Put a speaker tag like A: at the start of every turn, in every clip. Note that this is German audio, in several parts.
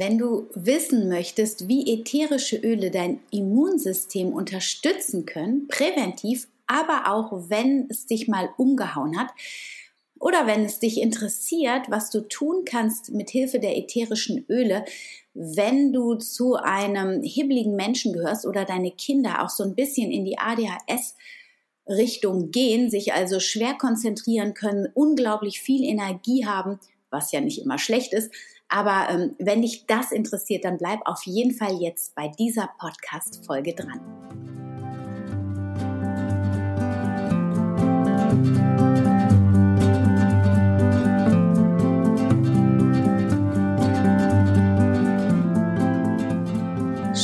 A: Wenn du wissen möchtest, wie ätherische Öle dein Immunsystem unterstützen können, präventiv, aber auch wenn es dich mal umgehauen hat, oder wenn es dich interessiert, was du tun kannst mit Hilfe der ätherischen Öle, wenn du zu einem hibbeligen Menschen gehörst oder deine Kinder auch so ein bisschen in die ADHS Richtung gehen, sich also schwer konzentrieren können, unglaublich viel Energie haben, was ja nicht immer schlecht ist, aber ähm, wenn dich das interessiert, dann bleib auf jeden Fall jetzt bei dieser Podcast-Folge dran.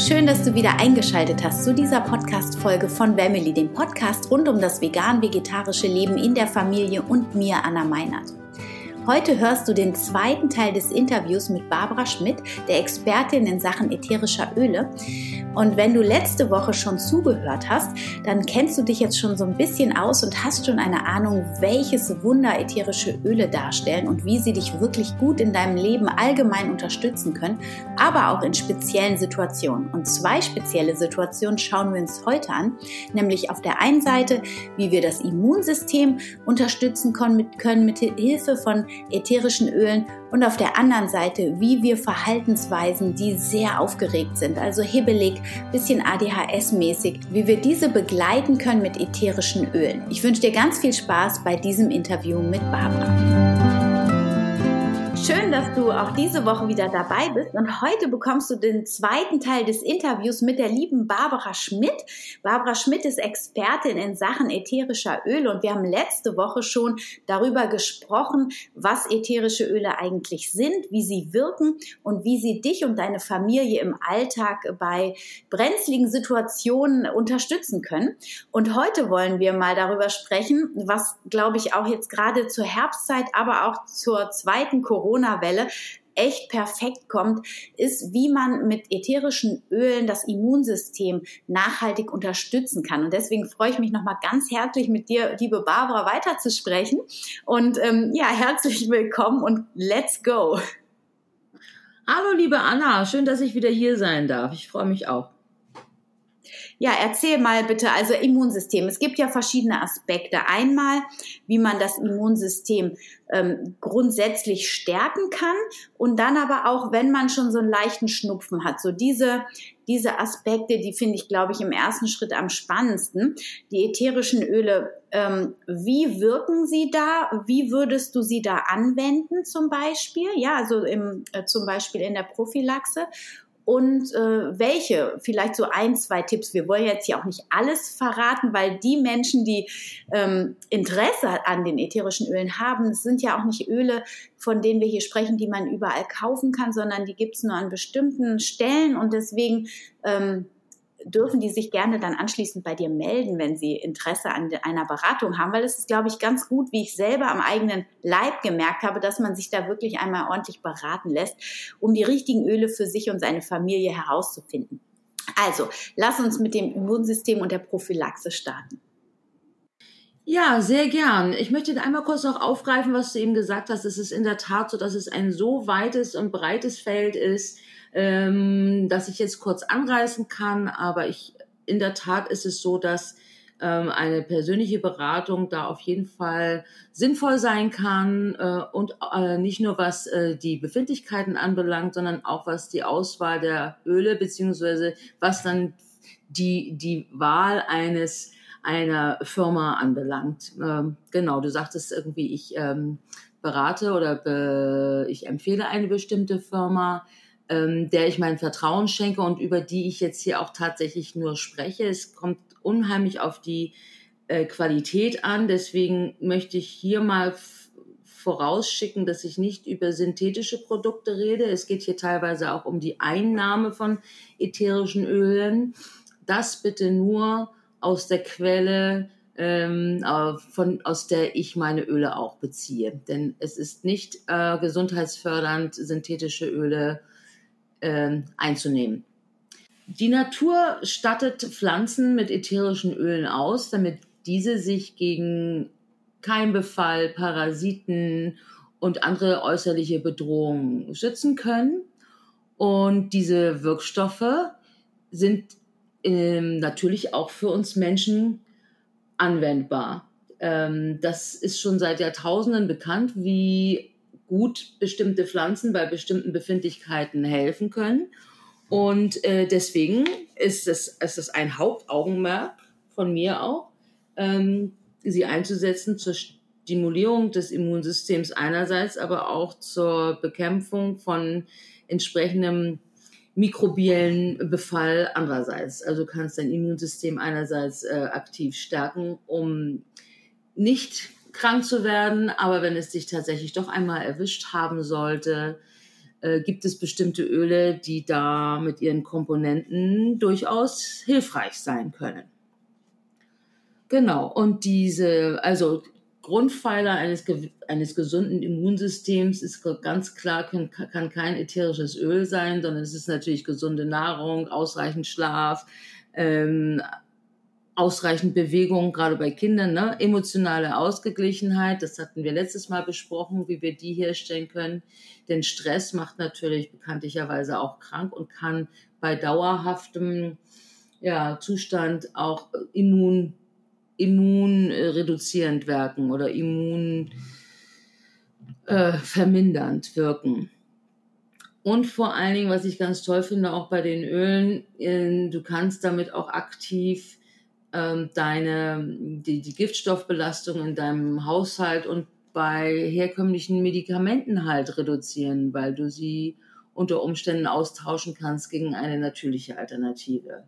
A: Schön, dass du wieder eingeschaltet hast zu dieser Podcast-Folge von Family, dem Podcast rund um das vegan-vegetarische Leben in der Familie und mir, Anna Meinert. Heute hörst du den zweiten Teil des Interviews mit Barbara Schmidt, der Expertin in Sachen ätherischer Öle. Und wenn du letzte Woche schon zugehört hast, dann kennst du dich jetzt schon so ein bisschen aus und hast schon eine Ahnung, welches Wunder ätherische Öle darstellen und wie sie dich wirklich gut in deinem Leben allgemein unterstützen können, aber auch in speziellen Situationen. Und zwei spezielle Situationen schauen wir uns heute an, nämlich auf der einen Seite, wie wir das Immunsystem unterstützen können mit, können mit Hilfe von ätherischen Ölen und auf der anderen Seite, wie wir Verhaltensweisen, die sehr aufgeregt sind, also hibbelig, bisschen ADHS-mäßig, wie wir diese begleiten können mit ätherischen Ölen. Ich wünsche dir ganz viel Spaß bei diesem Interview mit Barbara. Schön, dass du auch diese Woche wieder dabei bist. Und heute bekommst du den zweiten Teil des Interviews mit der lieben Barbara Schmidt. Barbara Schmidt ist Expertin in Sachen ätherischer Öle und wir haben letzte Woche schon darüber gesprochen, was ätherische Öle eigentlich sind, wie sie wirken und wie sie dich und deine Familie im Alltag bei brenzligen Situationen unterstützen können. Und heute wollen wir mal darüber sprechen, was, glaube ich, auch jetzt gerade zur Herbstzeit, aber auch zur zweiten Corona Corona-Welle echt perfekt kommt, ist, wie man mit ätherischen Ölen das Immunsystem nachhaltig unterstützen kann. Und deswegen freue ich mich nochmal ganz herzlich mit dir, liebe Barbara, weiterzusprechen. Und ähm, ja, herzlich willkommen und let's go.
B: Hallo, liebe Anna, schön, dass ich wieder hier sein darf. Ich freue mich auch.
A: Ja, erzähl mal bitte, also Immunsystem. Es gibt ja verschiedene Aspekte. Einmal, wie man das Immunsystem ähm, grundsätzlich stärken kann und dann aber auch, wenn man schon so einen leichten Schnupfen hat. So diese, diese Aspekte, die finde ich, glaube ich, im ersten Schritt am spannendsten. Die ätherischen Öle, ähm, wie wirken sie da? Wie würdest du sie da anwenden zum Beispiel? Ja, also im, äh, zum Beispiel in der Prophylaxe und äh, welche, vielleicht so ein, zwei Tipps. Wir wollen jetzt hier auch nicht alles verraten, weil die Menschen, die ähm, Interesse an den ätherischen Ölen haben, sind ja auch nicht Öle, von denen wir hier sprechen, die man überall kaufen kann, sondern die gibt's nur an bestimmten Stellen und deswegen ähm, dürfen die sich gerne dann anschließend bei dir melden, wenn sie Interesse an einer Beratung haben, weil es ist, glaube ich, ganz gut, wie ich selber am eigenen Leib gemerkt habe, dass man sich da wirklich einmal ordentlich beraten lässt, um die richtigen Öle für sich und seine Familie herauszufinden. Also, lass uns mit dem Immunsystem und der Prophylaxe starten.
B: Ja, sehr gern. Ich möchte einmal kurz noch aufgreifen, was du eben gesagt hast. Es ist in der Tat so, dass es ein so weites und breites Feld ist, ähm, dass ich jetzt kurz anreißen kann, aber ich, in der Tat ist es so, dass ähm, eine persönliche Beratung da auf jeden Fall sinnvoll sein kann äh, und äh, nicht nur was äh, die Befindlichkeiten anbelangt, sondern auch was die Auswahl der Öle beziehungsweise was dann die die Wahl eines einer Firma anbelangt. Ähm, genau, du sagtest irgendwie, ich ähm, berate oder be ich empfehle eine bestimmte Firma ähm, der ich mein Vertrauen schenke und über die ich jetzt hier auch tatsächlich nur spreche. Es kommt unheimlich auf die äh, Qualität an. Deswegen möchte ich hier mal vorausschicken, dass ich nicht über synthetische Produkte rede. Es geht hier teilweise auch um die Einnahme von ätherischen Ölen. Das bitte nur aus der Quelle, ähm, von, aus der ich meine Öle auch beziehe. Denn es ist nicht äh, gesundheitsfördernd, synthetische Öle äh, einzunehmen. Die Natur stattet Pflanzen mit ätherischen Ölen aus, damit diese sich gegen Keimbefall, Parasiten und andere äußerliche Bedrohungen schützen können. Und diese Wirkstoffe sind ähm, natürlich auch für uns Menschen anwendbar. Ähm, das ist schon seit Jahrtausenden bekannt, wie gut bestimmte Pflanzen bei bestimmten Befindlichkeiten helfen können. Und äh, deswegen ist es, ist es ein Hauptaugenmerk von mir auch, ähm, sie einzusetzen zur Stimulierung des Immunsystems einerseits, aber auch zur Bekämpfung von entsprechendem mikrobiellen Befall andererseits. Also kannst dein Immunsystem einerseits äh, aktiv stärken, um nicht krank zu werden, aber wenn es dich tatsächlich doch einmal erwischt haben sollte, äh, gibt es bestimmte Öle, die da mit ihren Komponenten durchaus hilfreich sein können. Genau, und diese, also Grundpfeiler eines, eines gesunden Immunsystems ist ganz klar, kann, kann kein ätherisches Öl sein, sondern es ist natürlich gesunde Nahrung, ausreichend Schlaf, ähm, ausreichend Bewegung, gerade bei Kindern, ne? emotionale Ausgeglichenheit, das hatten wir letztes Mal besprochen, wie wir die herstellen können. Denn Stress macht natürlich bekanntlicherweise auch krank und kann bei dauerhaftem ja, Zustand auch Immun immunreduzierend wirken oder immunvermindernd äh, wirken. Und vor allen Dingen, was ich ganz toll finde, auch bei den Ölen, äh, du kannst damit auch aktiv ähm, deine, die, die Giftstoffbelastung in deinem Haushalt und bei herkömmlichen Medikamenten halt reduzieren, weil du sie unter Umständen austauschen kannst gegen eine natürliche Alternative.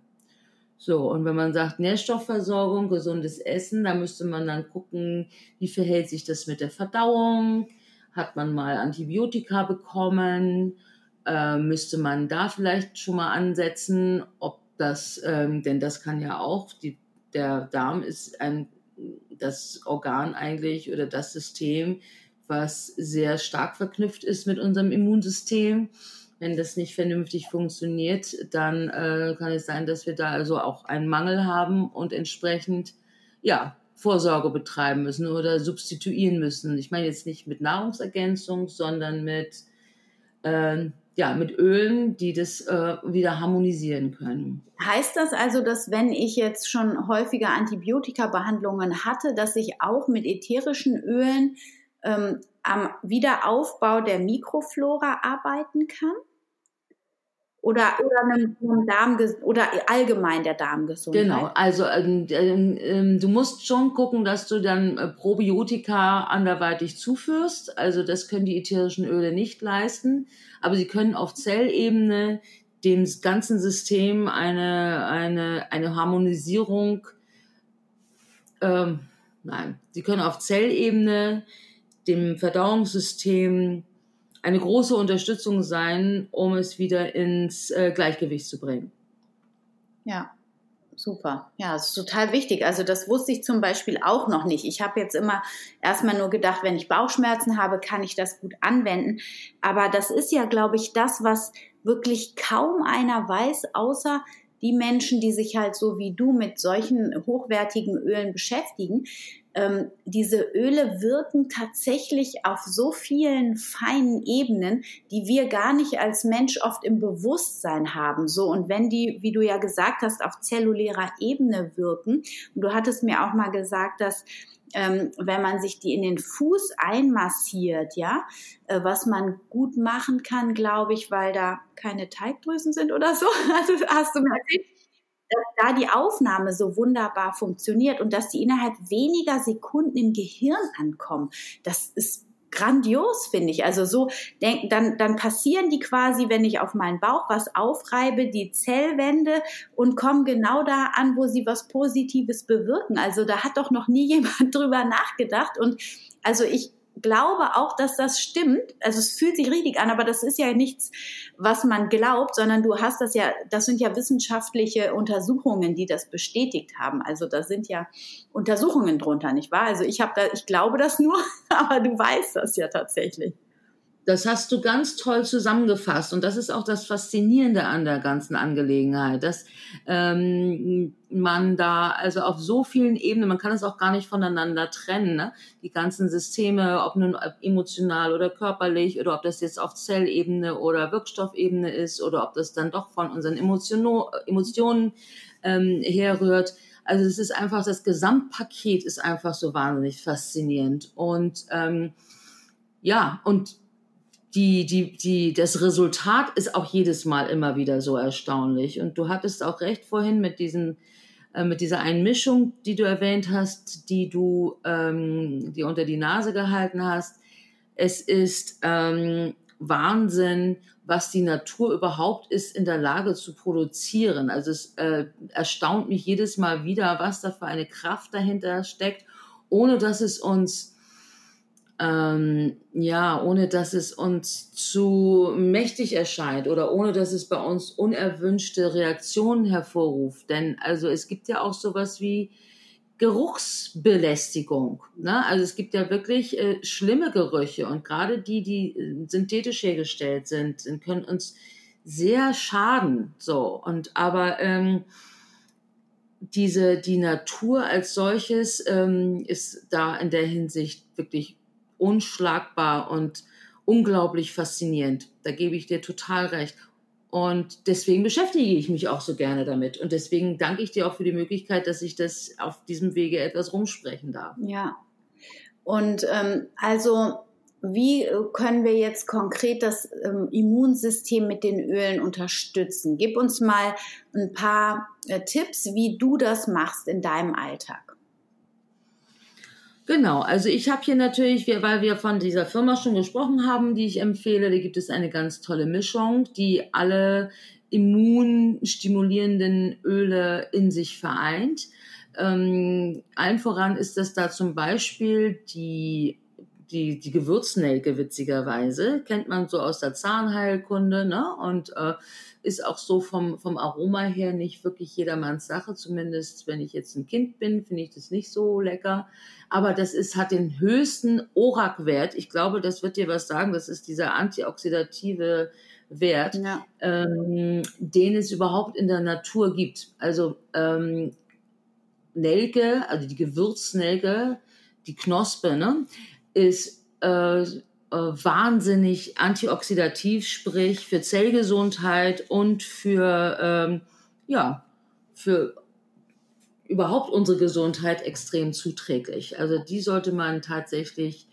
B: So, und wenn man sagt Nährstoffversorgung, gesundes Essen, da müsste man dann gucken, wie verhält sich das mit der Verdauung? Hat man mal Antibiotika bekommen? Äh, müsste man da vielleicht schon mal ansetzen, ob das, ähm, denn das kann ja auch, die, der Darm ist ein, das Organ eigentlich oder das System, was sehr stark verknüpft ist mit unserem Immunsystem. Wenn das nicht vernünftig funktioniert, dann äh, kann es sein, dass wir da also auch einen Mangel haben und entsprechend ja, Vorsorge betreiben müssen oder substituieren müssen. Ich meine jetzt nicht mit Nahrungsergänzung, sondern mit, äh, ja, mit Ölen, die das äh, wieder harmonisieren können.
A: Heißt das also, dass wenn ich jetzt schon häufiger Antibiotika-Behandlungen hatte, dass ich auch mit ätherischen Ölen ähm, am Wiederaufbau der Mikroflora arbeiten kann? Oder, oder einem, Darm oder allgemein der Darmgesundheit?
B: Genau, also ähm, ähm, du musst schon gucken, dass du dann äh, Probiotika anderweitig zuführst. Also das können die ätherischen Öle nicht leisten, aber sie können auf Zellebene dem ganzen System eine, eine, eine Harmonisierung, ähm, nein, sie können auf Zellebene dem Verdauungssystem eine große Unterstützung sein, um es wieder ins äh, Gleichgewicht zu bringen.
A: Ja, super. Ja, das ist total wichtig. Also das wusste ich zum Beispiel auch noch nicht. Ich habe jetzt immer erstmal nur gedacht, wenn ich Bauchschmerzen habe, kann ich das gut anwenden. Aber das ist ja, glaube ich, das, was wirklich kaum einer weiß, außer die Menschen, die sich halt so wie du mit solchen hochwertigen Ölen beschäftigen, ähm, diese Öle wirken tatsächlich auf so vielen feinen Ebenen, die wir gar nicht als Mensch oft im Bewusstsein haben. So und wenn die, wie du ja gesagt hast, auf zellulärer Ebene wirken, und du hattest mir auch mal gesagt, dass ähm, wenn man sich die in den Fuß einmassiert, ja, äh, was man gut machen kann, glaube ich, weil da keine Teigdrüsen sind oder so. Also hast du mir erzählt, dass da die Aufnahme so wunderbar funktioniert und dass die innerhalb weniger Sekunden im Gehirn ankommen. Das ist grandios, finde ich. Also so, denk, dann, dann passieren die quasi, wenn ich auf meinen Bauch was aufreibe, die Zellwände und kommen genau da an, wo sie was Positives bewirken. Also da hat doch noch nie jemand drüber nachgedacht. Und also ich glaube auch, dass das stimmt. Also es fühlt sich richtig an, aber das ist ja nichts, was man glaubt, sondern du hast das ja, das sind ja wissenschaftliche Untersuchungen, die das bestätigt haben. Also da sind ja Untersuchungen drunter, nicht wahr? Also ich habe da, ich glaube das nur, aber du weißt das ja tatsächlich.
B: Das hast du ganz toll zusammengefasst und das ist auch das Faszinierende an der ganzen Angelegenheit, dass ähm, man da also auf so vielen Ebenen, man kann es auch gar nicht voneinander trennen, ne? die ganzen Systeme, ob nun emotional oder körperlich oder ob das jetzt auf Zellebene oder Wirkstoffebene ist oder ob das dann doch von unseren Emotionen, Emotionen ähm, herrührt. Also es ist einfach, das Gesamtpaket ist einfach so wahnsinnig faszinierend und ähm, ja, und die, die, die, das Resultat ist auch jedes Mal immer wieder so erstaunlich. Und du hattest auch recht vorhin mit diesen, äh, mit dieser Einmischung, die du erwähnt hast, die du, ähm, die unter die Nase gehalten hast. Es ist ähm, Wahnsinn, was die Natur überhaupt ist in der Lage zu produzieren. Also es äh, erstaunt mich jedes Mal wieder, was da für eine Kraft dahinter steckt, ohne dass es uns ähm, ja, ohne dass es uns zu mächtig erscheint oder ohne dass es bei uns unerwünschte Reaktionen hervorruft. Denn also es gibt ja auch sowas wie Geruchsbelästigung. Ne? Also es gibt ja wirklich äh, schlimme Gerüche und gerade die, die äh, synthetisch hergestellt sind, können uns sehr schaden. So und aber ähm, diese die Natur als solches ähm, ist da in der Hinsicht wirklich unschlagbar und unglaublich faszinierend. Da gebe ich dir total recht. Und deswegen beschäftige ich mich auch so gerne damit. Und deswegen danke ich dir auch für die Möglichkeit, dass ich das auf diesem Wege etwas rumsprechen darf.
A: Ja. Und ähm, also, wie können wir jetzt konkret das ähm, Immunsystem mit den Ölen unterstützen? Gib uns mal ein paar äh, Tipps, wie du das machst in deinem Alltag.
B: Genau, also ich habe hier natürlich, weil wir von dieser Firma schon gesprochen haben, die ich empfehle, da gibt es eine ganz tolle Mischung, die alle immunstimulierenden Öle in sich vereint. Ähm, allen voran ist das da zum Beispiel die, die, die Gewürznelke, witzigerweise. Kennt man so aus der Zahnheilkunde, ne? Und äh, ist auch so vom, vom Aroma her nicht wirklich jedermanns Sache. Zumindest wenn ich jetzt ein Kind bin, finde ich das nicht so lecker. Aber das ist, hat den höchsten ORAC-Wert. Ich glaube, das wird dir was sagen. Das ist dieser antioxidative Wert, ja. ähm, den es überhaupt in der Natur gibt. Also ähm, Nelke, also die Gewürznelke, die Knospe, ne, ist äh, äh, wahnsinnig antioxidativ, sprich für Zellgesundheit und für, ähm, ja, für überhaupt unsere Gesundheit extrem zuträglich. Also die sollte man tatsächlich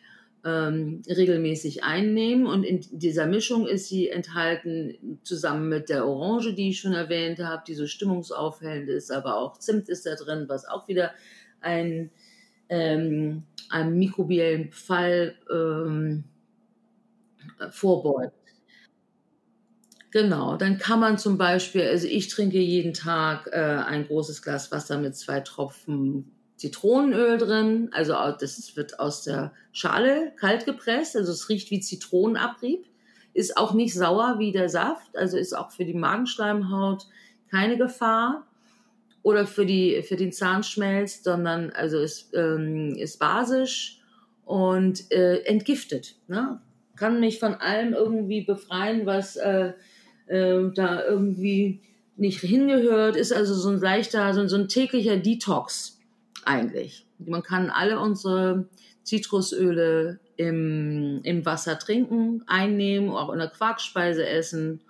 B: ähm, regelmäßig einnehmen. Und in dieser Mischung ist sie enthalten zusammen mit der Orange, die ich schon erwähnt habe, die so stimmungsaufhellend ist, aber auch Zimt ist da drin, was auch wieder ein, ähm, einem mikrobiellen Fall ähm, vorbeugt. Genau, dann kann man zum Beispiel, also ich trinke jeden Tag äh, ein großes Glas Wasser mit zwei Tropfen Zitronenöl drin. Also das wird aus der Schale kalt gepresst, also es riecht wie Zitronenabrieb, ist auch nicht sauer wie der Saft, also ist auch für die Magenschleimhaut keine Gefahr oder für die für den Zahnschmelz, sondern also ist ähm, ist basisch und äh, entgiftet. Ne? Kann mich von allem irgendwie befreien, was äh, äh, da irgendwie nicht hingehört, ist also so ein leichter, so, so ein täglicher Detox eigentlich. Man kann alle unsere Zitrusöle im, im Wasser trinken, einnehmen, auch in der Quarkspeise essen.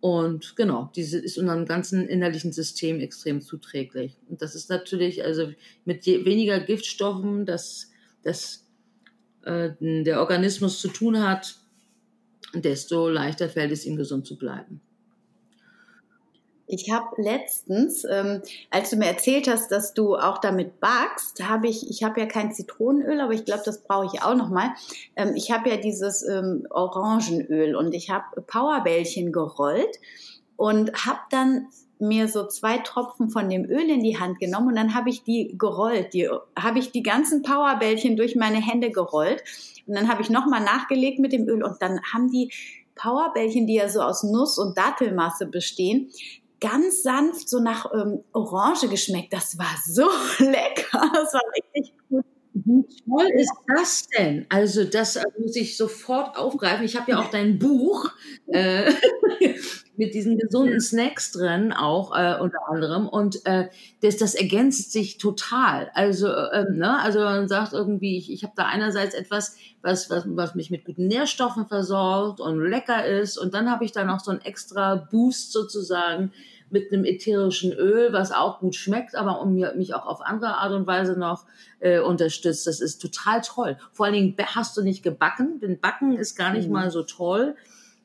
B: Und genau, diese ist unserem ganzen innerlichen System extrem zuträglich. Und das ist natürlich, also mit je, weniger Giftstoffen, das, das äh, der Organismus zu tun hat, desto leichter fällt es ihm, gesund zu bleiben.
A: Ich habe letztens, ähm, als du mir erzählt hast, dass du auch damit backst, habe ich, ich habe ja kein Zitronenöl, aber ich glaube, das brauche ich auch noch mal. Ähm, ich habe ja dieses ähm, Orangenöl und ich habe Powerbällchen gerollt und habe dann mir so zwei Tropfen von dem Öl in die Hand genommen und dann habe ich die gerollt. Die habe ich die ganzen Powerbällchen durch meine Hände gerollt und dann habe ich nochmal nachgelegt mit dem Öl und dann haben die Powerbällchen, die ja so aus Nuss- und Dattelmasse bestehen, ganz sanft so nach ähm, Orange geschmeckt. Das war so lecker. Das war richtig gut.
B: Wie toll ist das denn? Also das muss ich sofort aufgreifen. Ich habe ja auch dein Buch äh, mit diesen gesunden Snacks drin, auch äh, unter anderem. Und äh, das, das ergänzt sich total. Also, äh, ne? also man sagt irgendwie, ich, ich habe da einerseits etwas, was, was, was mich mit guten Nährstoffen versorgt und lecker ist. Und dann habe ich da noch so ein extra Boost sozusagen mit einem ätherischen Öl, was auch gut schmeckt, aber um mich auch auf andere Art und Weise noch äh, unterstützt. Das ist total toll. Vor allen Dingen hast du nicht gebacken, denn Backen ist gar nicht mhm. mal so toll,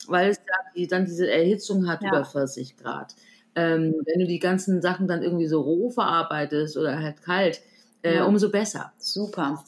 B: weil es dann, diese Erhitzung hat ja. über 40 Grad. Ähm, wenn du die ganzen Sachen dann irgendwie so roh verarbeitest oder halt kalt, äh, umso besser.
A: Super.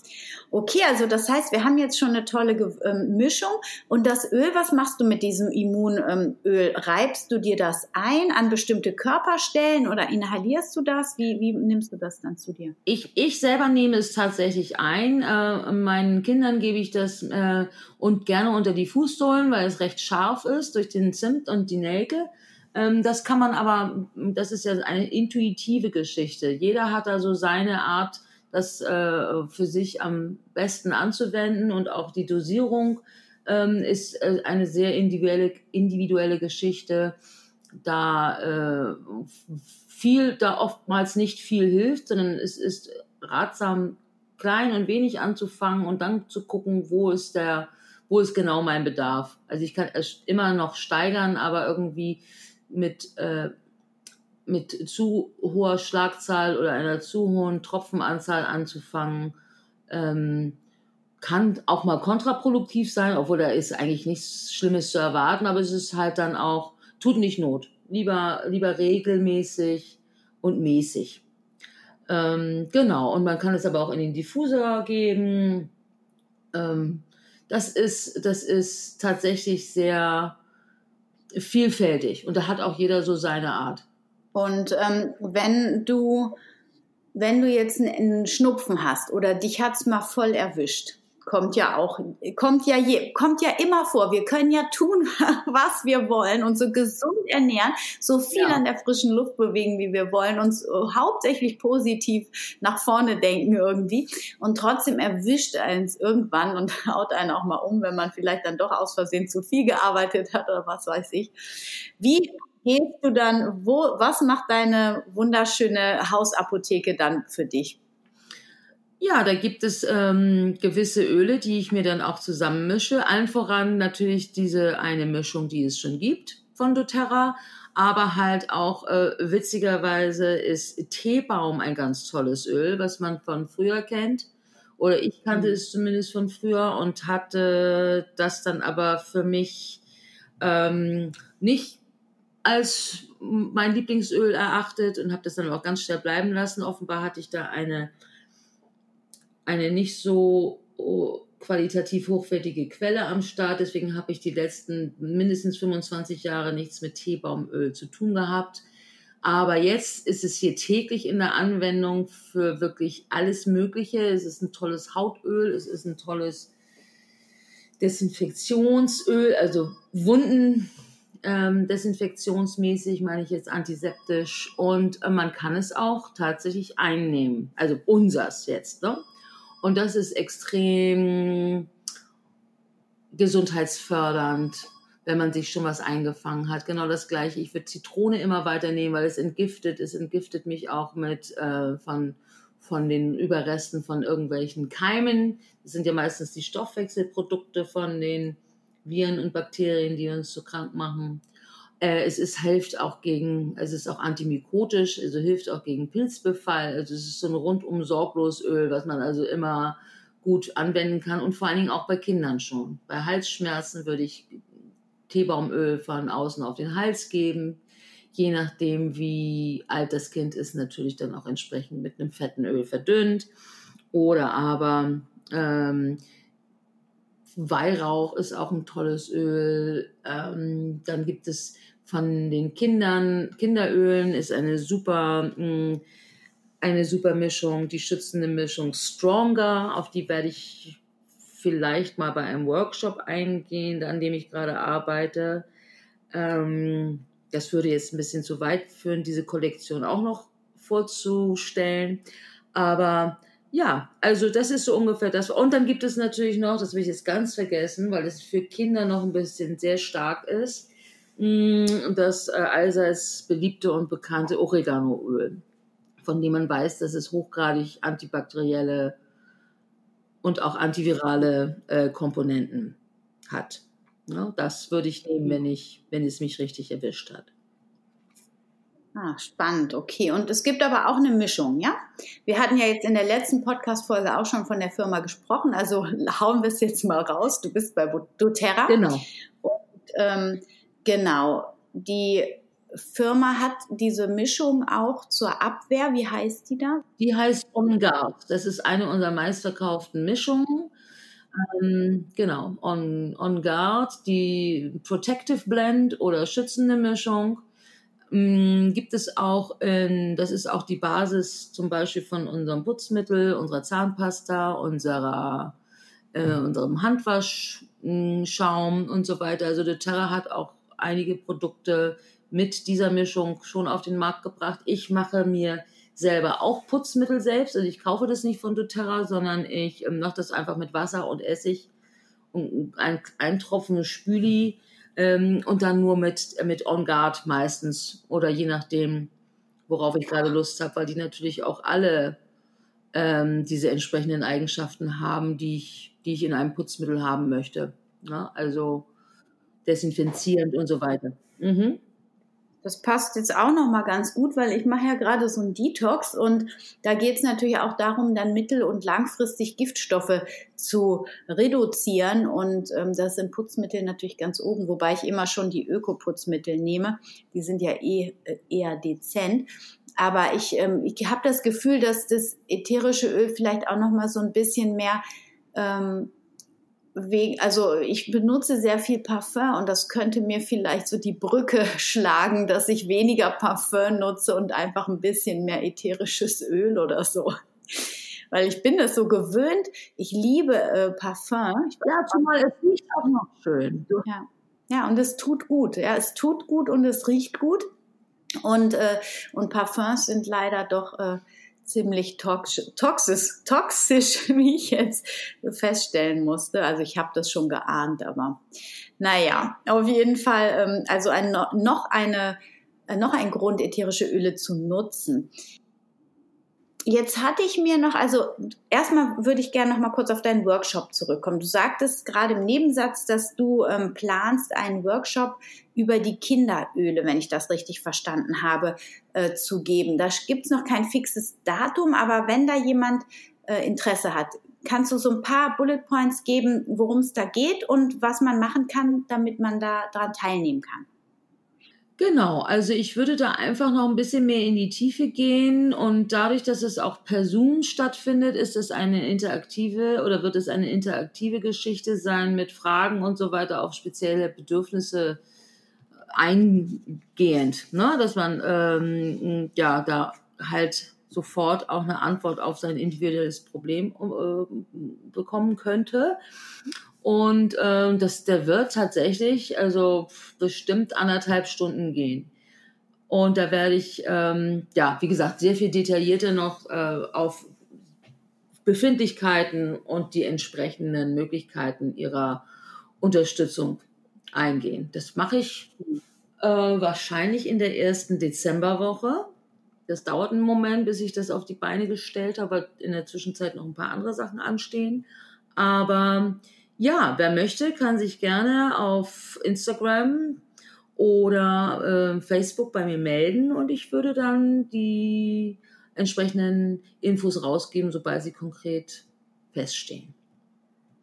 A: Okay, also das heißt, wir haben jetzt schon eine tolle ähm, Mischung. Und das Öl, was machst du mit diesem Immunöl? Ähm, Reibst du dir das ein an bestimmte Körperstellen oder inhalierst du das? Wie, wie nimmst du das dann zu dir?
B: Ich, ich selber nehme es tatsächlich ein. Äh, meinen Kindern gebe ich das äh, und gerne unter die Fußsohlen, weil es recht scharf ist durch den Zimt und die Nelke. Ähm, das kann man aber, das ist ja eine intuitive Geschichte. Jeder hat da so seine Art, das äh, für sich am besten anzuwenden und auch die Dosierung ähm, ist äh, eine sehr individuelle, individuelle Geschichte, da äh, viel, da oftmals nicht viel hilft, sondern es ist ratsam, klein und wenig anzufangen und dann zu gucken, wo ist der, wo ist genau mein Bedarf. Also ich kann es immer noch steigern, aber irgendwie mit äh, mit zu hoher Schlagzahl oder einer zu hohen Tropfenanzahl anzufangen, ähm, kann auch mal kontraproduktiv sein, obwohl da ist eigentlich nichts Schlimmes zu erwarten, aber es ist halt dann auch, tut nicht Not. Lieber, lieber regelmäßig und mäßig. Ähm, genau, und man kann es aber auch in den Diffusor geben. Ähm, das, ist, das ist tatsächlich sehr vielfältig und da hat auch jeder so seine Art.
A: Und ähm, wenn du, wenn du jetzt einen Schnupfen hast oder dich hat's mal voll erwischt, kommt ja auch, kommt ja, je, kommt ja immer vor. Wir können ja tun, was wir wollen und so gesund ernähren, so viel ja. an der frischen Luft bewegen, wie wir wollen, uns hauptsächlich positiv nach vorne denken irgendwie. Und trotzdem erwischt eins irgendwann und haut einen auch mal um, wenn man vielleicht dann doch aus Versehen zu viel gearbeitet hat oder was weiß ich. Wie gehst du dann, wo, was macht deine wunderschöne Hausapotheke dann für dich?
B: Ja, da gibt es ähm, gewisse Öle, die ich mir dann auch zusammenmische. Allen voran natürlich diese eine Mischung, die es schon gibt von doTERRA. Aber halt auch äh, witzigerweise ist Teebaum ein ganz tolles Öl, was man von früher kennt. Oder ich kannte mhm. es zumindest von früher und hatte das dann aber für mich ähm, nicht als mein Lieblingsöl erachtet und habe das dann auch ganz schnell bleiben lassen. Offenbar hatte ich da eine, eine nicht so oh, qualitativ hochwertige Quelle am Start. Deswegen habe ich die letzten mindestens 25 Jahre nichts mit Teebaumöl zu tun gehabt. Aber jetzt ist es hier täglich in der Anwendung für wirklich alles Mögliche. Es ist ein tolles Hautöl, es ist ein tolles Desinfektionsöl, also Wunden ähm, desinfektionsmäßig, meine ich jetzt antiseptisch. Und äh, man kann es auch tatsächlich einnehmen. Also unsers jetzt. Ne? Und das ist extrem gesundheitsfördernd, wenn man sich schon was eingefangen hat. Genau das gleiche. Ich würde Zitrone immer weiternehmen, weil es entgiftet. Es entgiftet mich auch mit äh, von von den Überresten von irgendwelchen Keimen. Das sind ja meistens die Stoffwechselprodukte von den Viren und Bakterien, die uns so krank machen. Äh, es ist, hilft auch gegen, es ist auch antimykotisch, also hilft auch gegen Pilzbefall. Also es ist so ein rundum sorglos Öl, was man also immer gut anwenden kann und vor allen Dingen auch bei Kindern schon. Bei Halsschmerzen würde ich Teebaumöl von außen auf den Hals geben. Je nachdem, wie alt das Kind ist, natürlich dann auch entsprechend mit einem fetten Öl verdünnt. Oder aber ähm, Weihrauch ist auch ein tolles Öl. Ähm, dann gibt es von den Kindern, Kinderölen ist eine super, mh, hm, eine super Mischung, die schützende Mischung Stronger, auf die werde ich vielleicht mal bei einem Workshop eingehen, an dem ich gerade arbeite. Ähm, das würde jetzt ein bisschen zu weit führen, diese Kollektion auch noch vorzustellen. Aber ja, also das ist so ungefähr das. Und dann gibt es natürlich noch, das will ich jetzt ganz vergessen, weil es für Kinder noch ein bisschen sehr stark ist, mm, das äh, allseits beliebte und bekannte Oreganoöl, von dem man weiß, dass es hochgradig antibakterielle und auch antivirale äh, Komponenten hat. Ja, das würde ich nehmen, wenn, ich, wenn es mich richtig erwischt hat.
A: Ah, spannend, okay. Und es gibt aber auch eine Mischung, ja? Wir hatten ja jetzt in der letzten Podcast-Folge auch schon von der Firma gesprochen, also hauen wir es jetzt mal raus. Du bist bei doTERRA.
B: Genau.
A: Und ähm, genau, die Firma hat diese Mischung auch zur Abwehr. Wie heißt die da?
B: Die heißt On Guard. Das ist eine unserer meistverkauften Mischungen. Ähm, genau, On, On Guard, die Protective Blend oder schützende Mischung Mm, gibt es auch, in, das ist auch die Basis zum Beispiel von unserem Putzmittel, unserer Zahnpasta, unserer, äh, unserem Handwaschschaum und so weiter. Also doTERRA hat auch einige Produkte mit dieser Mischung schon auf den Markt gebracht. Ich mache mir selber auch Putzmittel selbst. Also ich kaufe das nicht von doTERRA, sondern ich ähm, mache das einfach mit Wasser und Essig und ein, ein Tropfen Spüli ähm, und dann nur mit, mit On Guard meistens oder je nachdem, worauf ich gerade Lust habe, weil die natürlich auch alle ähm, diese entsprechenden Eigenschaften haben, die ich, die ich in einem Putzmittel haben möchte. Ja, ne? also desinfizierend und so weiter. Mhm.
A: Das passt jetzt auch noch mal ganz gut, weil ich mache ja gerade so ein Detox und da geht es natürlich auch darum, dann mittel- und langfristig Giftstoffe zu reduzieren und ähm, das sind Putzmittel natürlich ganz oben, wobei ich immer schon die Ökoputzmittel nehme. Die sind ja eh äh, eher dezent. Aber ich, ähm, ich habe das Gefühl, dass das ätherische Öl vielleicht auch noch mal so ein bisschen mehr ähm, wegen, also ich benutze sehr viel Parfum und das könnte mir vielleicht so die Brücke schlagen, dass ich weniger Parfum nutze und einfach ein bisschen mehr ätherisches Öl oder so. Weil ich bin es so gewöhnt. Ich liebe äh, Parfum. Ich
B: ja, zumal es riecht auch noch schön.
A: Ja. ja, und es tut gut. Ja, es tut gut und es riecht gut. Und, äh, und Parfums sind leider doch äh, ziemlich toxisch, toxisch, toxisch, wie ich jetzt feststellen musste. Also ich habe das schon geahnt, aber naja, auf jeden Fall, ähm, also ein, noch eine noch ein Grund, ätherische Öle zu nutzen. Jetzt hatte ich mir noch, also erstmal würde ich gerne noch mal kurz auf deinen Workshop zurückkommen. Du sagtest gerade im Nebensatz, dass du ähm, planst, einen Workshop über die Kinderöle, wenn ich das richtig verstanden habe, äh, zu geben. Da gibt es noch kein fixes Datum, aber wenn da jemand äh, Interesse hat, kannst du so ein paar Bullet Points geben, worum es da geht und was man machen kann, damit man da daran teilnehmen kann.
B: Genau, also ich würde da einfach noch ein bisschen mehr in die Tiefe gehen und dadurch, dass es auch per Zoom stattfindet, ist es eine interaktive oder wird es eine interaktive Geschichte sein mit Fragen und so weiter auf spezielle Bedürfnisse eingehend, ne? dass man ähm, ja da halt sofort auch eine Antwort auf sein individuelles Problem äh, bekommen könnte. Und äh, das, der wird tatsächlich, also bestimmt anderthalb Stunden gehen. Und da werde ich, ähm, ja, wie gesagt, sehr viel detaillierter noch äh, auf Befindlichkeiten und die entsprechenden Möglichkeiten ihrer Unterstützung eingehen. Das mache ich äh, wahrscheinlich in der ersten Dezemberwoche. Das dauert einen Moment, bis ich das auf die Beine gestellt habe, weil in der Zwischenzeit noch ein paar andere Sachen anstehen. Aber ja, wer möchte, kann sich gerne auf Instagram oder äh, Facebook bei mir melden und ich würde dann die entsprechenden Infos rausgeben, sobald sie konkret feststehen.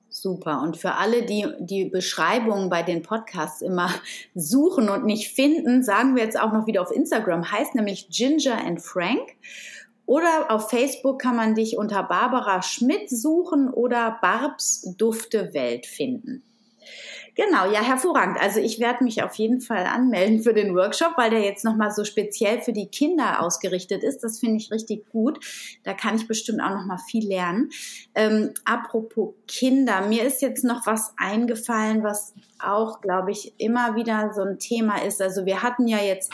A: Super. Und für alle, die die Beschreibungen bei den Podcasts immer suchen und nicht finden, sagen wir jetzt auch noch wieder auf Instagram, heißt nämlich Ginger and Frank. Oder auf Facebook kann man dich unter Barbara Schmidt suchen oder Barbs Dufte Welt finden. Genau, ja, hervorragend. Also ich werde mich auf jeden Fall anmelden für den Workshop, weil der jetzt nochmal so speziell für die Kinder ausgerichtet ist. Das finde ich richtig gut. Da kann ich bestimmt auch nochmal viel lernen. Ähm, apropos Kinder, mir ist jetzt noch was eingefallen, was auch, glaube ich, immer wieder so ein Thema ist. Also wir hatten ja jetzt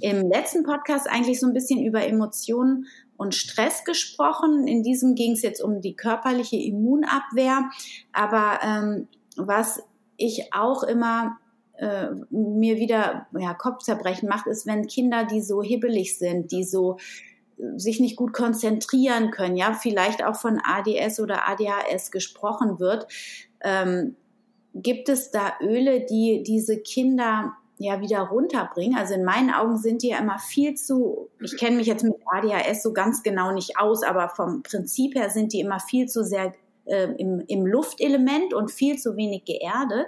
A: im letzten Podcast eigentlich so ein bisschen über Emotionen und Stress gesprochen. In diesem ging es jetzt um die körperliche Immunabwehr. Aber ähm, was ich auch immer äh, mir wieder ja, Kopfzerbrechen macht, ist, wenn Kinder, die so hibbelig sind, die so äh, sich nicht gut konzentrieren können, ja, vielleicht auch von ADS oder ADHS gesprochen wird, ähm, gibt es da Öle, die diese Kinder ja wieder runterbringen. Also in meinen Augen sind die ja immer viel zu, ich kenne mich jetzt mit ADHS so ganz genau nicht aus, aber vom Prinzip her sind die immer viel zu sehr äh, im, im Luftelement und viel zu wenig geerdet.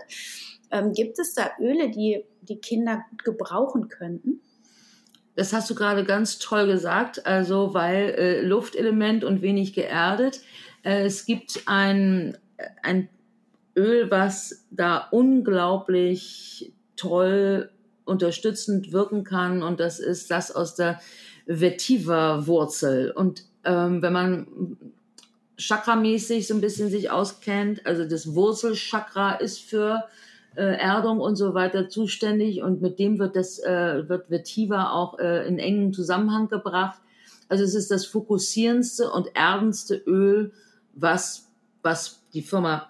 A: Ähm, gibt es da Öle, die die Kinder gebrauchen könnten?
B: Das hast du gerade ganz toll gesagt, also weil äh, Luftelement und wenig geerdet. Äh, es gibt ein, ein Öl, was da unglaublich toll unterstützend wirken kann und das ist das aus der Vetiver-Wurzel. Und ähm, wenn man chakramäßig so ein bisschen sich auskennt, also das Wurzelchakra ist für äh, Erdung und so weiter zuständig und mit dem wird das äh, wird Vetiver auch äh, in engen Zusammenhang gebracht. Also es ist das fokussierendste und erdendste Öl, was was die Firma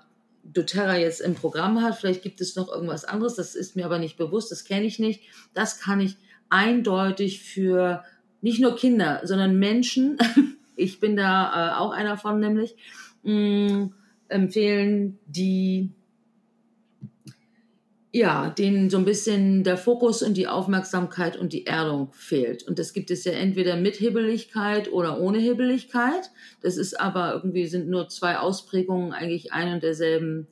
B: doTERRA jetzt im Programm hat. Vielleicht gibt es noch irgendwas anderes, das ist mir aber nicht bewusst, das kenne ich nicht. Das kann ich eindeutig für nicht nur Kinder, sondern Menschen, ich bin da äh, auch einer von nämlich, mh, mm, empfehlen, die ja, denen so ein bisschen der Fokus und die Aufmerksamkeit und die Erdung fehlt. Und das gibt es ja entweder mit Hibbeligkeit oder ohne Hibbeligkeit. Das ist aber irgendwie sind nur zwei Ausprägungen eigentlich ein und derselben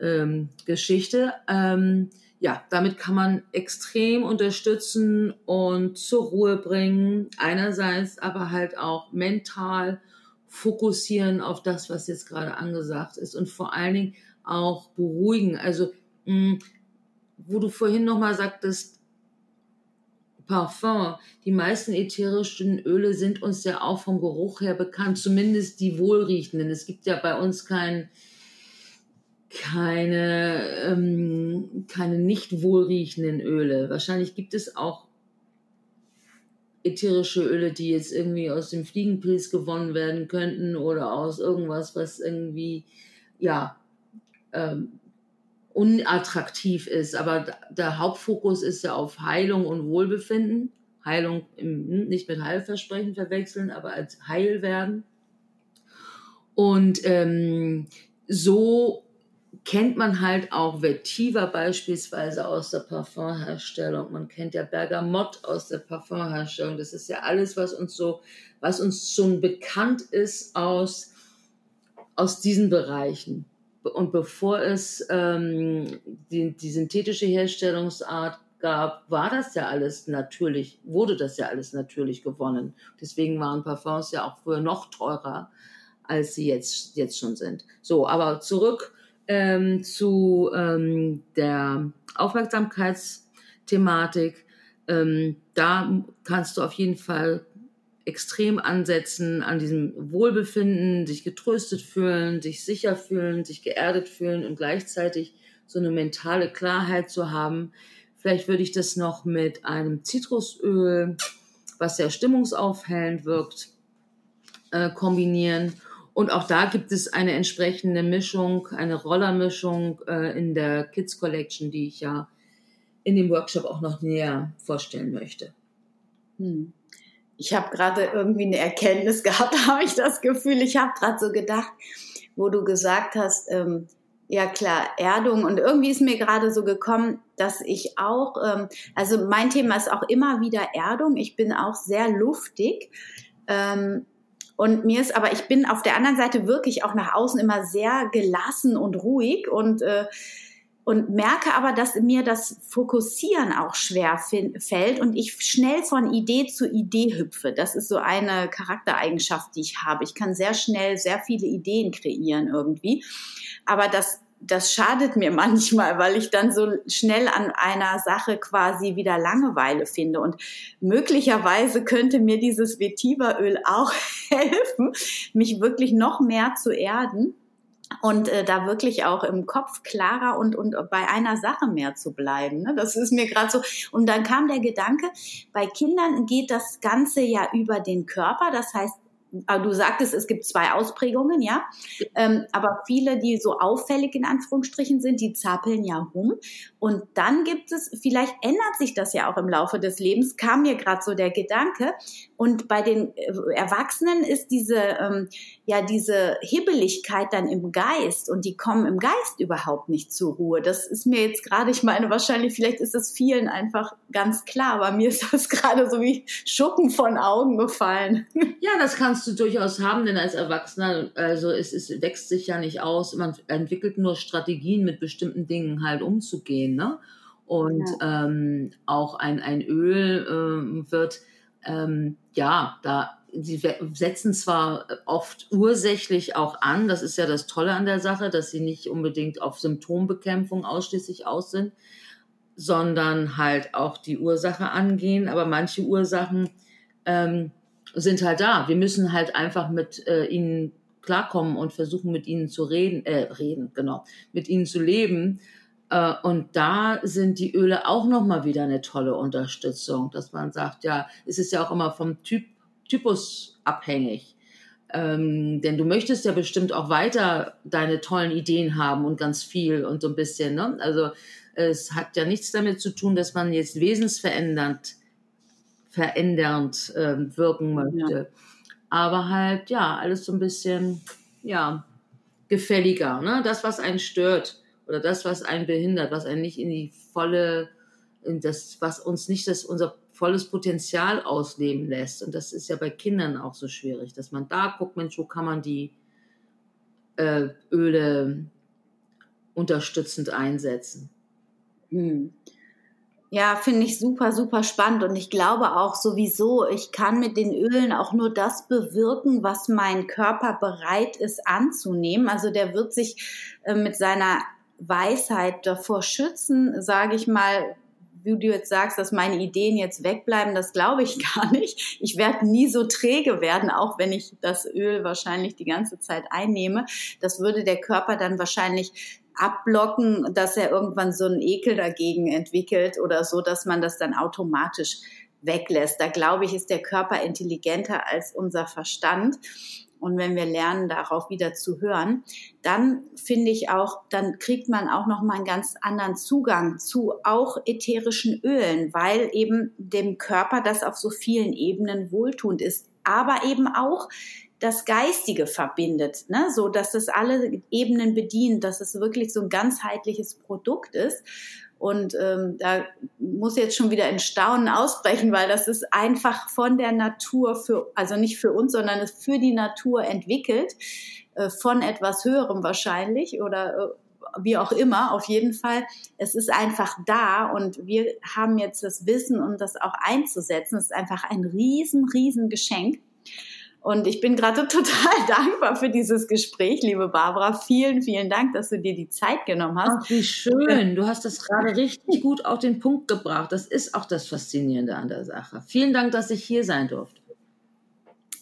B: ähm, Geschichte. Ähm, ja, damit kann man extrem unterstützen und zur Ruhe bringen. Einerseits aber halt auch mental fokussieren auf das, was jetzt gerade angesagt ist und vor allen Dingen auch beruhigen. Also mh, wo du vorhin nochmal sagtest, Parfum. Die meisten ätherischen Öle sind uns ja auch vom Geruch her bekannt, zumindest die wohlriechenden. Es gibt ja bei uns kein, keine, ähm, keine nicht wohlriechenden Öle. Wahrscheinlich gibt es auch ätherische Öle, die jetzt irgendwie aus dem Fliegenpilz gewonnen werden könnten oder aus irgendwas, was irgendwie, ja, ähm, unattraktiv ist. Aber der Hauptfokus ist ja auf Heilung und Wohlbefinden. Heilung im, hm, nicht mit Heilversprechen verwechseln, aber als Heil werden. Und ähm, so kennt man halt auch Vetiver beispielsweise aus der Parfumherstellung. Man kennt ja Bergamott aus der Parfumherstellung. Das ist ja alles, was uns so, was uns schon bekannt ist aus, aus diesen Bereichen und bevor es ähm, die, die synthetische Herstellungsart gab, war das ja alles natürlich, wurde das ja alles natürlich gewonnen. Deswegen waren Parfums ja auch früher noch teurer, als sie jetzt, jetzt schon sind. So, aber zurück ähm, zu ähm, der Aufmerksamkeitsthematik. Ähm, da kannst du auf jeden Fall extrem ansetzen an diesem Wohlbefinden, sich getröstet fühlen, sich sicher fühlen, sich geerdet fühlen und gleichzeitig so eine mentale Klarheit zu haben. Vielleicht würde ich das noch mit einem Zitrusöl, was sehr stimmungsaufhellend wirkt, äh, kombinieren. Und auch da gibt es eine entsprechende Mischung, eine Rollermischung äh, in der Kids Collection, die ich ja in dem Workshop auch noch näher vorstellen möchte.
A: Hm ich habe gerade irgendwie eine Erkenntnis gehabt, habe ich das Gefühl. Ich habe gerade so gedacht, wo du gesagt hast, ähm, ja klar, Erdung. Und irgendwie ist mir gerade so gekommen, dass ich auch, ähm, also mein Thema ist auch immer wieder Erdung. Ich bin auch sehr luftig. Ähm, und mir ist aber, ich bin auf der anderen Seite wirklich auch nach außen immer sehr gelassen und ruhig und äh, und merke aber, dass mir das Fokussieren auch schwer fällt und ich schnell von Idee zu Idee hüpfe. Das ist so eine Charaktereigenschaft, die ich habe. Ich kann sehr schnell sehr viele Ideen kreieren irgendwie. Aber das, das schadet mir manchmal, weil ich dann so schnell an einer Sache quasi wieder Langeweile finde. Und möglicherweise könnte mir dieses Vetiveröl auch helfen, mich wirklich noch mehr zu erden und äh, da wirklich auch im Kopf klarer und, und bei einer Sache mehr zu bleiben. Ne? Das ist mir gerade so. Und dann kam der Gedanke, bei Kindern geht das Ganze ja über den Körper. Das heißt, du sagtest, es gibt zwei Ausprägungen, ja. Ähm, aber viele, die so auffällig in Anführungsstrichen sind, die zappeln ja rum. Und dann gibt es, vielleicht ändert sich das ja auch im Laufe des Lebens, kam mir gerade so der Gedanke. Und bei den äh, Erwachsenen ist diese, ähm, ja, diese Hibbeligkeit dann im Geist und die kommen im Geist überhaupt nicht zur Ruhe. Das ist mir jetzt gerade, ich meine, wahrscheinlich, vielleicht ist das vielen einfach ganz klar, aber mir ist das gerade so wie Schuppen von Augen gefallen.
B: Ja, das kannst kannst du durchaus haben, denn als Erwachsener, also es, es wächst sich ja nicht aus, man entwickelt nur Strategien, mit bestimmten Dingen halt umzugehen. Ne? Und ja. ähm, auch ein, ein Öl ähm, wird, ähm, ja, da, sie setzen zwar oft ursächlich auch an, das ist ja das Tolle an der Sache, dass sie nicht unbedingt auf Symptombekämpfung ausschließlich aus sind, sondern halt auch die Ursache angehen, aber manche Ursachen, ähm, sind halt da. Wir müssen halt einfach mit äh, ihnen klarkommen und versuchen mit ihnen zu reden, äh, reden, genau, mit ihnen zu leben. Äh, und da sind die Öle auch nochmal wieder eine tolle Unterstützung, dass man sagt, ja, es ist ja auch immer vom Typ, Typus abhängig. Ähm, denn du möchtest ja bestimmt auch weiter deine tollen Ideen haben und ganz viel und so ein bisschen, ne? Also es hat ja nichts damit zu tun, dass man jetzt wesensverändernd verändernd äh, wirken möchte. Ja. Aber halt, ja, alles so ein bisschen, ja, gefälliger. Ne? Das, was einen stört oder das, was einen behindert, was einen nicht in die volle, in das, was uns nicht das, unser volles Potenzial ausleben lässt. Und das ist ja bei Kindern auch so schwierig, dass man da guckt, Mensch, wo kann man die äh, Öle unterstützend einsetzen.
A: Hm. Ja, finde ich super, super spannend. Und ich glaube auch sowieso, ich kann mit den Ölen auch nur das bewirken, was mein Körper bereit ist anzunehmen. Also der wird sich äh, mit seiner Weisheit davor schützen, sage ich mal, wie du jetzt sagst, dass meine Ideen jetzt wegbleiben, das glaube ich gar nicht. Ich werde nie so träge werden, auch wenn ich das Öl wahrscheinlich die ganze Zeit einnehme. Das würde der Körper dann wahrscheinlich abblocken, dass er irgendwann so einen Ekel dagegen entwickelt oder so, dass man das dann automatisch weglässt. Da glaube ich, ist der Körper intelligenter als unser Verstand. Und wenn wir lernen, darauf wieder zu hören, dann finde ich auch, dann kriegt man auch noch mal einen ganz anderen Zugang zu auch ätherischen Ölen, weil eben dem Körper das auf so vielen Ebenen wohltuend ist. Aber eben auch das Geistige verbindet, ne? so dass es alle Ebenen bedient, dass es wirklich so ein ganzheitliches Produkt ist. Und ähm, da muss jetzt schon wieder in Staunen ausbrechen, weil das ist einfach von der Natur für, also nicht für uns, sondern es für die Natur entwickelt, äh, von etwas Höherem wahrscheinlich oder äh, wie auch immer, auf jeden Fall. Es ist einfach da und wir haben jetzt das Wissen, um das auch einzusetzen. Es ist einfach ein riesen, riesen Geschenk. Und ich bin gerade total dankbar für dieses Gespräch, liebe Barbara. Vielen, vielen Dank, dass du dir die Zeit genommen hast.
B: Ach, wie schön. Du hast das gerade richtig gut auf den Punkt gebracht. Das ist auch das Faszinierende an der Sache. Vielen Dank, dass ich hier sein durfte.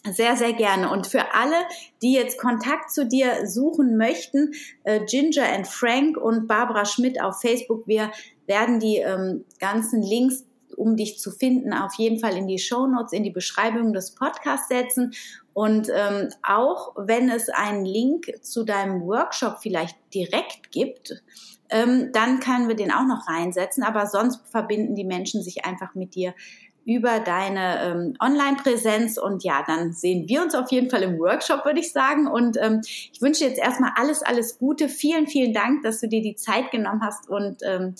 A: Sehr, sehr gerne. Und für alle, die jetzt Kontakt zu dir suchen möchten, äh, Ginger and Frank und Barbara Schmidt auf Facebook, wir werden die ähm, ganzen Links um dich zu finden, auf jeden Fall in die Show Notes, in die Beschreibung des Podcasts setzen. Und ähm, auch wenn es einen Link zu deinem Workshop vielleicht direkt gibt, ähm, dann können wir den auch noch reinsetzen. Aber sonst verbinden die Menschen sich einfach mit dir über deine ähm, Online-Präsenz und ja, dann sehen wir uns auf jeden Fall im Workshop, würde ich sagen. Und ähm, ich wünsche jetzt erstmal alles, alles Gute. Vielen, vielen Dank, dass du dir die Zeit genommen hast und ähm,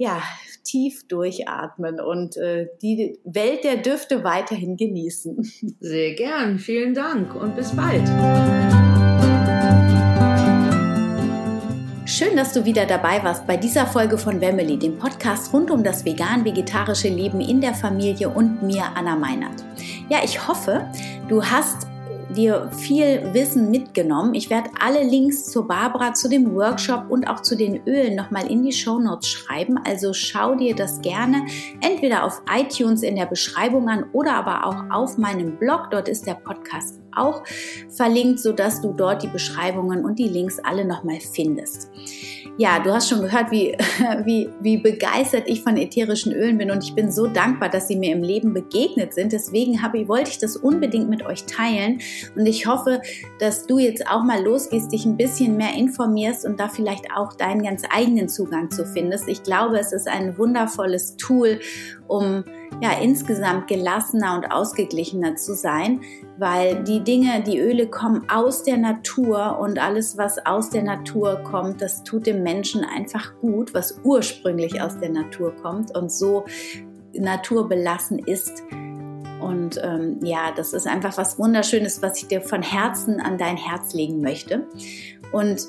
A: ja, tief durchatmen und äh, die Welt der Düfte weiterhin genießen.
B: Sehr gern, vielen Dank und bis bald.
A: Schön, dass du wieder dabei warst bei dieser Folge von Wemmeli, dem Podcast rund um das vegan-vegetarische Leben in der Familie und mir, Anna Meinert. Ja, ich hoffe, du hast dir viel Wissen mitgenommen. Ich werde alle Links zu Barbara, zu dem Workshop und auch zu den Ölen nochmal in die Show Notes schreiben. Also schau dir das gerne entweder auf iTunes in der Beschreibung an oder aber auch auf meinem Blog. Dort ist der Podcast auch verlinkt, sodass du dort die Beschreibungen und die Links alle nochmal findest ja, du hast schon gehört, wie, wie, wie begeistert ich von ätherischen Ölen bin und ich bin so dankbar, dass sie mir im Leben begegnet sind. Deswegen habe, wollte ich das unbedingt mit euch teilen und ich hoffe, dass du jetzt auch mal losgehst, dich ein bisschen mehr informierst und da vielleicht auch deinen ganz eigenen Zugang zu findest. Ich glaube, es ist ein wundervolles Tool, um ja insgesamt gelassener und ausgeglichener zu sein, weil die Dinge, die Öle kommen aus der Natur und alles, was aus der Natur kommt, das tut dem Menschen einfach gut, was ursprünglich aus der Natur kommt und so naturbelassen ist. Und ähm, ja, das ist einfach was Wunderschönes, was ich dir von Herzen an dein Herz legen möchte. Und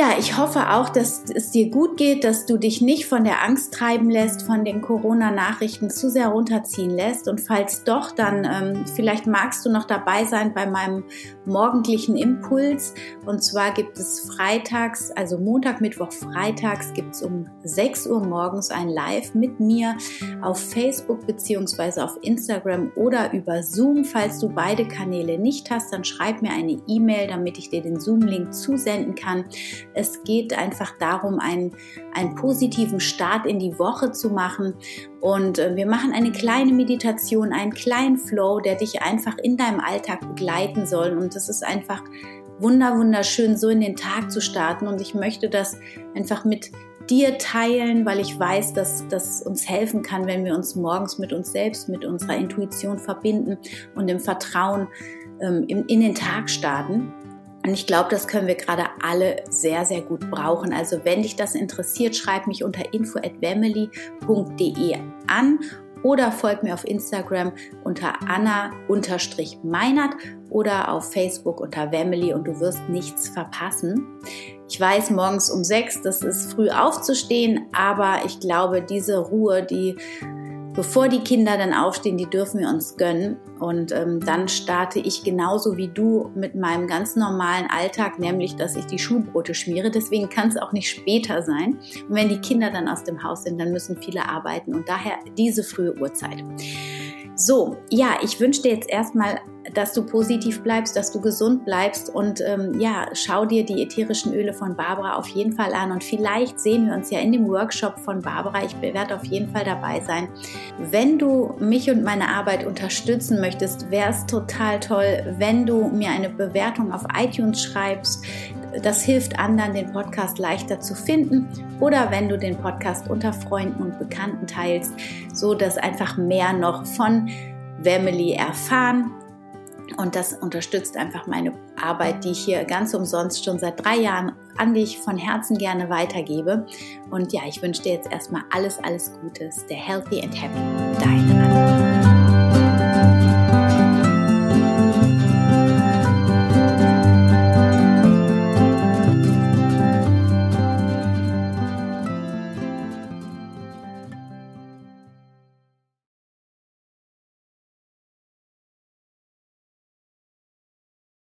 A: ja, ich hoffe auch, dass es dir gut geht, dass du dich nicht von der Angst treiben lässt, von den Corona-Nachrichten zu sehr runterziehen lässt. Und falls doch, dann ähm, vielleicht magst du noch dabei sein bei meinem morgendlichen Impuls. Und zwar gibt es freitags, also Montag, Mittwoch, freitags gibt es um 6 Uhr morgens ein Live mit mir auf Facebook beziehungsweise auf Instagram oder über Zoom. Falls du beide Kanäle nicht hast, dann schreib mir eine E-Mail, damit ich dir den Zoom-Link zusenden kann. Es geht einfach darum, einen, einen positiven Start in die Woche zu machen. Und äh, wir machen eine kleine Meditation, einen kleinen Flow, der dich einfach in deinem Alltag begleiten soll. Und das ist einfach wunder, wunderschön, so in den Tag zu starten. Und ich möchte das einfach mit dir teilen, weil ich weiß, dass das uns helfen kann, wenn wir uns morgens mit uns selbst, mit unserer Intuition verbinden und im Vertrauen ähm, in, in den Tag starten. Und ich glaube, das können wir gerade alle sehr, sehr gut brauchen. Also wenn dich das interessiert, schreib mich unter info@family.de an oder folg mir auf Instagram unter anna-meinert oder auf Facebook unter Family und du wirst nichts verpassen. Ich weiß, morgens um sechs, das ist früh aufzustehen, aber ich glaube, diese Ruhe, die bevor die Kinder dann aufstehen, die dürfen wir uns gönnen. Und ähm, dann starte ich genauso wie du mit meinem ganz normalen Alltag, nämlich dass ich die Schulbrote schmiere. Deswegen kann es auch nicht später sein. Und wenn die Kinder dann aus dem Haus sind, dann müssen viele arbeiten und daher diese frühe Uhrzeit. So, ja, ich wünsche dir jetzt erstmal, dass du positiv bleibst, dass du gesund bleibst und ähm, ja, schau dir die ätherischen Öle von Barbara auf jeden Fall an und vielleicht sehen wir uns ja in dem Workshop von Barbara. Ich werde auf jeden Fall dabei sein. Wenn du mich und meine Arbeit unterstützen möchtest, wäre es total toll, wenn du mir eine Bewertung auf iTunes schreibst. Das hilft anderen, den Podcast leichter zu finden. Oder wenn du den Podcast unter Freunden und Bekannten teilst, so dass einfach mehr noch von Family erfahren. Und das unterstützt einfach meine Arbeit, die ich hier ganz umsonst schon seit drei Jahren an dich von Herzen gerne weitergebe. Und ja, ich wünsche dir jetzt erstmal alles, alles Gutes. Der Healthy and Happy. Deine.